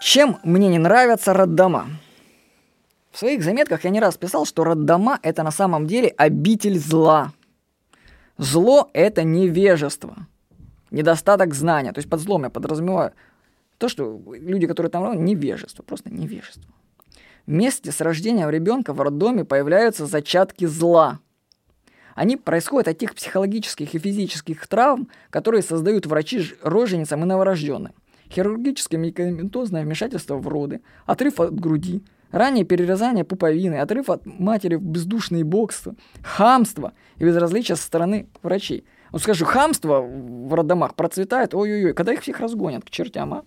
Чем мне не нравятся роддома? В своих заметках я не раз писал, что роддома – это на самом деле обитель зла. Зло – это невежество, недостаток знания. То есть под злом я подразумеваю то, что люди, которые там невежество, просто невежество. Вместе с рождением ребенка в роддоме появляются зачатки зла. Они происходят от тех психологических и физических травм, которые создают врачи роженицам и новорожденным. Хирургическое медикаментозное вмешательство в роды, отрыв от груди, раннее перерезание пуповины, отрыв от матери в бездушные боксы, хамство и безразличие со стороны врачей. Вот скажу, хамство в роддомах процветает, ой-ой-ой, когда их всех разгонят к чертям, а?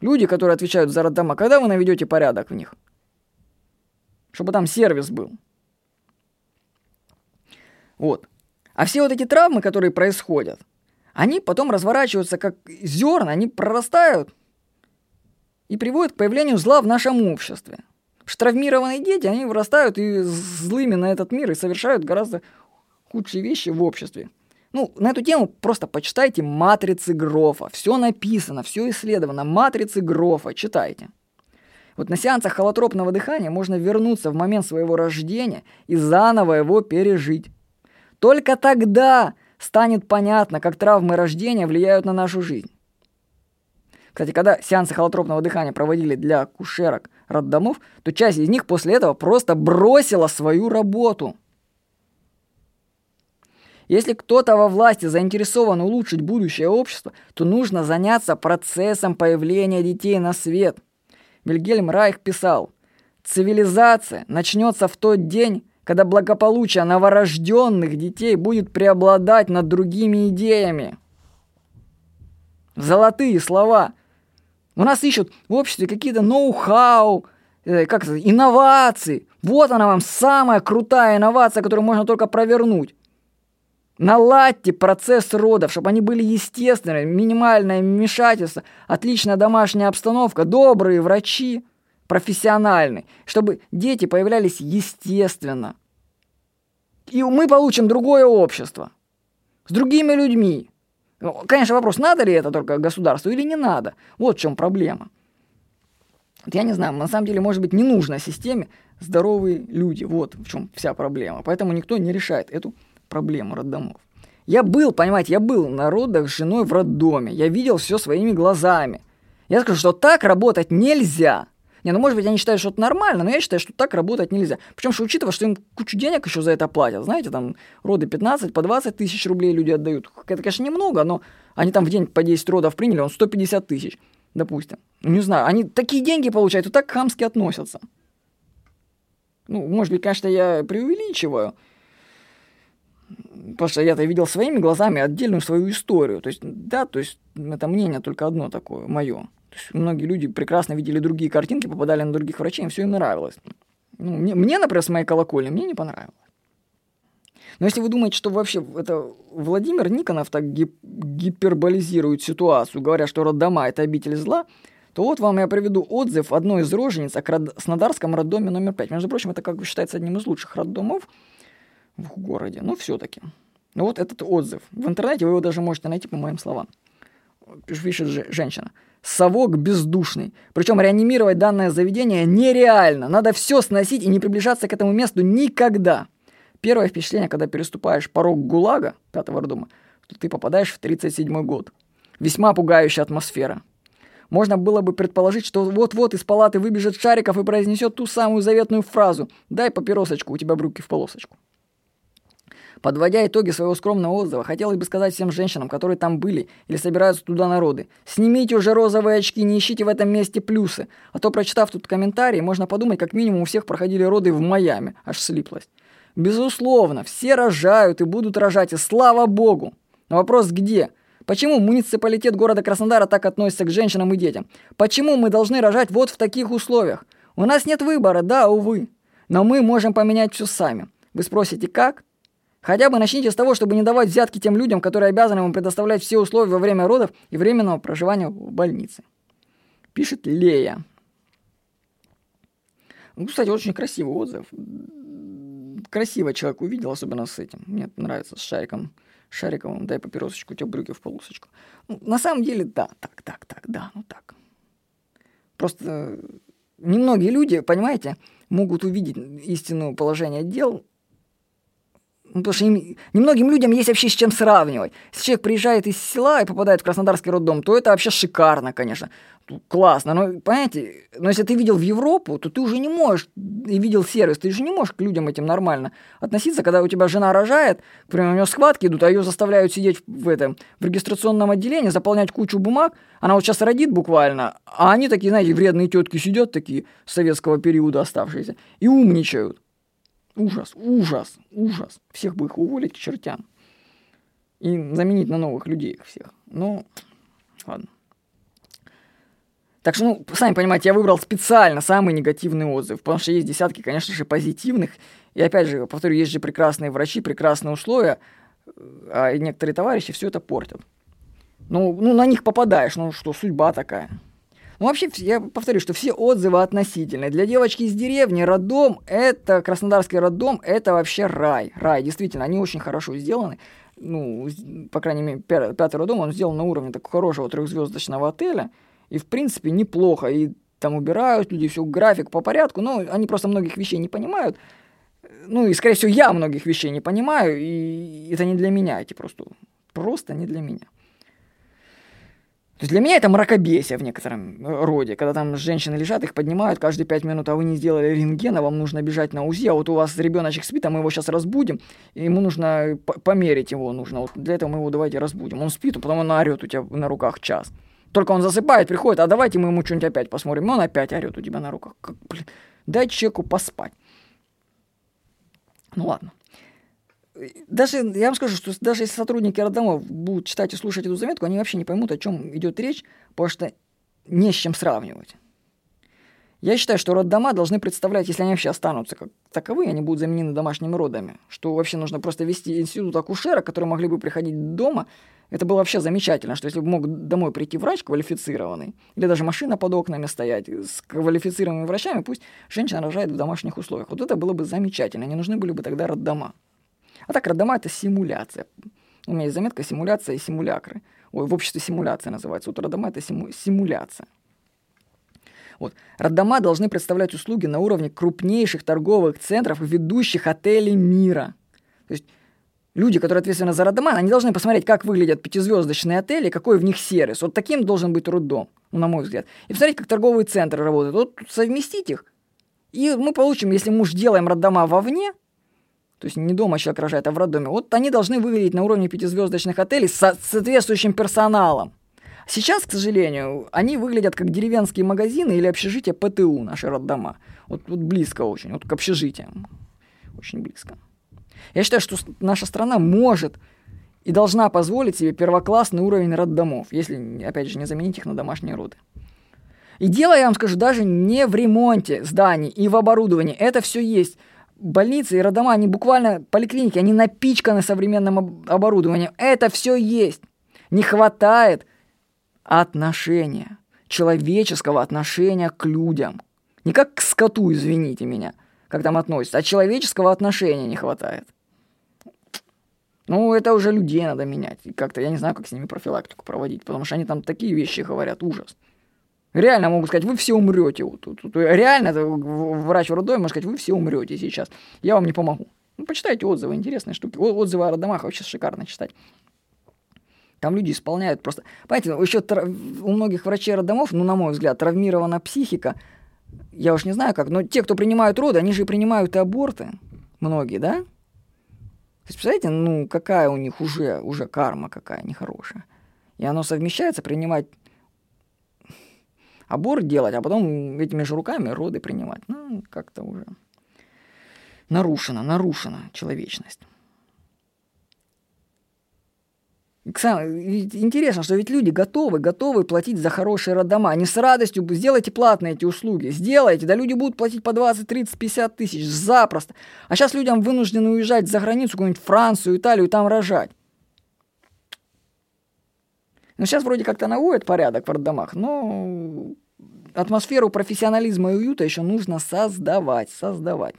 Люди, которые отвечают за роддома, когда вы наведете порядок в них? Чтобы там сервис был. Вот. А все вот эти травмы, которые происходят, они потом разворачиваются как зерна, они прорастают и приводят к появлению зла в нашем обществе. Что травмированные дети, они вырастают и злыми на этот мир и совершают гораздо худшие вещи в обществе. Ну, на эту тему просто почитайте «Матрицы Грофа». Все написано, все исследовано. «Матрицы Грофа». Читайте. Вот на сеансах холотропного дыхания можно вернуться в момент своего рождения и заново его пережить. Только тогда станет понятно, как травмы рождения влияют на нашу жизнь. Кстати, когда сеансы холотропного дыхания проводили для кушерок роддомов, то часть из них после этого просто бросила свою работу. Если кто-то во власти заинтересован улучшить будущее общества, то нужно заняться процессом появления детей на свет. Вильгельм Райх писал, «Цивилизация начнется в тот день, когда благополучие новорожденных детей будет преобладать над другими идеями. Золотые слова. У нас ищут в обществе какие-то ноу-хау, э, как это, инновации. Вот она вам самая крутая инновация, которую можно только провернуть. Наладьте процесс родов, чтобы они были естественными, минимальное вмешательство, отличная домашняя обстановка, добрые врачи – профессиональный, чтобы дети появлялись естественно. И мы получим другое общество с другими людьми. Ну, конечно, вопрос, надо ли это только государству или не надо. Вот в чем проблема. Вот я не знаю, на самом деле, может быть, не нужно системе здоровые люди. Вот в чем вся проблема. Поэтому никто не решает эту проблему роддомов. Я был, понимаете, я был на родах с женой в роддоме. Я видел все своими глазами. Я скажу, что так работать нельзя. Не, ну может быть, они считают, что это нормально, но я считаю, что так работать нельзя. Причем, что учитывая, что им кучу денег еще за это платят. Знаете, там роды 15, по 20 тысяч рублей люди отдают. Это, конечно, немного, но они там в день по 10 родов приняли, он 150 тысяч, допустим. Не знаю, они такие деньги получают и так хамски относятся. Ну, может быть, конечно, я преувеличиваю, потому что я-то видел своими глазами отдельную свою историю. То есть, да, то есть это мнение только одно такое, мое многие люди прекрасно видели другие картинки, попадали на других врачей, им все им нравилось. Ну, мне, мне, например, с моей колокольни, мне не понравилось. Но если вы думаете, что вообще это Владимир Никонов так гип- гиперболизирует ситуацию, говоря, что роддома – это обитель зла, то вот вам я приведу отзыв одной из рожениц о Краснодарском роддоме номер 5. Между прочим, это как бы считается одним из лучших роддомов в городе, но все-таки. Ну вот этот отзыв. В интернете вы его даже можете найти по моим словам. Пишет женщина совок бездушный. Причем реанимировать данное заведение нереально. Надо все сносить и не приближаться к этому месту никогда. Первое впечатление, когда переступаешь порог ГУЛАГа, пятого роддома, что ты попадаешь в 37 год. Весьма пугающая атмосфера. Можно было бы предположить, что вот-вот из палаты выбежит Шариков и произнесет ту самую заветную фразу «Дай папиросочку, у тебя брюки в полосочку». Подводя итоги своего скромного отзыва, хотелось бы сказать всем женщинам, которые там были или собираются туда народы, снимите уже розовые очки, не ищите в этом месте плюсы, а то, прочитав тут комментарии, можно подумать, как минимум у всех проходили роды в Майами, аж слиплость. Безусловно, все рожают и будут рожать, и слава богу. Но вопрос где? Почему муниципалитет города Краснодара так относится к женщинам и детям? Почему мы должны рожать вот в таких условиях? У нас нет выбора, да, увы. Но мы можем поменять все сами. Вы спросите, как? Хотя бы начните с того, чтобы не давать взятки тем людям, которые обязаны вам предоставлять все условия во время родов и временного проживания в больнице. Пишет Лея. Ну, кстати, очень красивый отзыв. Красиво человек увидел, особенно с этим. Мне нравится с шариком. Шариковым, дай папиросочку, у тебя брюки в полосочку. Ну, на самом деле, да, так, так, так, да, ну так. просто немногие люди, понимаете, могут увидеть истинное положение дел ну, потому что им, немногим людям есть вообще с чем сравнивать. Если человек приезжает из села и попадает в Краснодарский роддом, то это вообще шикарно, конечно. Классно. Но, понимаете, но если ты видел в Европу, то ты уже не можешь, и видел сервис, ты же не можешь к людям этим нормально относиться, когда у тебя жена рожает, к у нее схватки идут, а ее заставляют сидеть в этом, в регистрационном отделении, заполнять кучу бумаг, она вот сейчас родит буквально, а они такие, знаете, вредные тетки сидят такие, советского периода оставшиеся, и умничают. Ужас, ужас, ужас. Всех бы их уволить к чертям. И заменить на новых людей их всех. Ну, ладно. Так что, ну, сами понимаете, я выбрал специально самый негативный отзыв, потому что есть десятки, конечно же, позитивных. И опять же, повторю, есть же прекрасные врачи, прекрасные условия, а некоторые товарищи все это портят. Ну, ну, на них попадаешь, ну что, судьба такая. Ну, вообще, я повторю, что все отзывы относительные. Для девочки из деревни роддом, это, Краснодарский роддом, это вообще рай. Рай, действительно, они очень хорошо сделаны. Ну, по крайней мере, пятый роддом, он сделан на уровне такого хорошего трехзвездочного отеля. И, в принципе, неплохо. И там убирают люди, все, график по порядку. Но они просто многих вещей не понимают. Ну, и, скорее всего, я многих вещей не понимаю. И это не для меня, эти просто, просто не для меня. То есть для меня это мракобесие в некотором э, роде, когда там женщины лежат, их поднимают каждые пять минут, а вы не сделали рентгена, вам нужно бежать на УЗИ, а вот у вас ребеночек спит, а мы его сейчас разбудим, ему нужно померить его нужно. Вот для этого мы его давайте разбудим. Он спит, а потом он орет у тебя на руках час. Только он засыпает, приходит, а давайте мы ему что-нибудь опять посмотрим. Он опять орет у тебя на руках. Как, блин, дай человеку поспать. Ну ладно даже, я вам скажу, что даже если сотрудники роддомов будут читать и слушать эту заметку, они вообще не поймут, о чем идет речь, потому что не с чем сравнивать. Я считаю, что роддома должны представлять, если они вообще останутся как таковые, они будут заменены домашними родами, что вообще нужно просто вести институт акушера, которые могли бы приходить дома. Это было вообще замечательно, что если бы мог домой прийти врач квалифицированный, или даже машина под окнами стоять с квалифицированными врачами, пусть женщина рожает в домашних условиях. Вот это было бы замечательно, не нужны были бы тогда роддома. А так, роддома — это симуляция. У меня есть заметка «Симуляция и симулякры». Ой, в обществе симуляция называется. Вот роддома — это симу- симуляция. Вот. Роддома должны представлять услуги на уровне крупнейших торговых центров и ведущих отелей мира. То есть люди, которые ответственны за роддома, они должны посмотреть, как выглядят пятизвездочные отели, какой в них сервис. Вот таким должен быть роддом, на мой взгляд. И посмотреть, как торговые центры работают. Вот совместить их. И мы получим, если мы уж делаем роддома вовне – то есть не дома человек рожает, а в роддоме, вот они должны выглядеть на уровне пятизвездочных отелей с соответствующим персоналом. Сейчас, к сожалению, они выглядят как деревенские магазины или общежития ПТУ, наши роддома. Вот, вот близко очень, вот к общежитиям. Очень близко. Я считаю, что наша страна может и должна позволить себе первоклассный уровень роддомов, если, опять же, не заменить их на домашние роды. И дело, я вам скажу, даже не в ремонте зданий и в оборудовании. Это все есть больницы и роддома, они буквально, поликлиники, они напичканы современным оборудованием. Это все есть. Не хватает отношения, человеческого отношения к людям. Не как к скоту, извините меня, как там относятся, а человеческого отношения не хватает. Ну, это уже людей надо менять. И как-то, я не знаю, как с ними профилактику проводить, потому что они там такие вещи говорят, ужас. Реально могут сказать, вы все умрете. Вот, вот, вот, реально врач в роддоме может сказать, вы все умрете сейчас. Я вам не помогу. Ну, почитайте отзывы, интересные штуки. Отзывы о роддомах вообще шикарно читать. Там люди исполняют просто... Понимаете, еще у многих врачей роддомов, ну, на мой взгляд, травмирована психика. Я уж не знаю как, но те, кто принимают роды, они же принимают и аборты. Многие, да? То есть, представляете, ну, какая у них уже, уже карма какая нехорошая. И оно совмещается принимать аборт делать, а потом этими же руками роды принимать. Ну, как-то уже нарушена, нарушена человечность. Интересно, что ведь люди готовы, готовы платить за хорошие роддома. Они с радостью сделайте платные эти услуги. Сделайте, да люди будут платить по 20, 30, 50 тысяч запросто. А сейчас людям вынуждены уезжать за границу, какую-нибудь Францию, Италию, там рожать. Ну, сейчас вроде как-то наводят порядок в роддомах, но атмосферу профессионализма и уюта еще нужно создавать, создавать.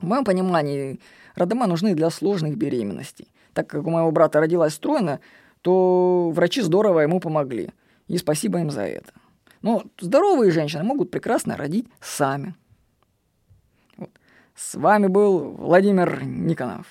В моем понимании, роддома нужны для сложных беременностей. Так как у моего брата родилась стройно, то врачи здорово ему помогли. И спасибо им за это. Но здоровые женщины могут прекрасно родить сами. Вот. С вами был Владимир Никонов.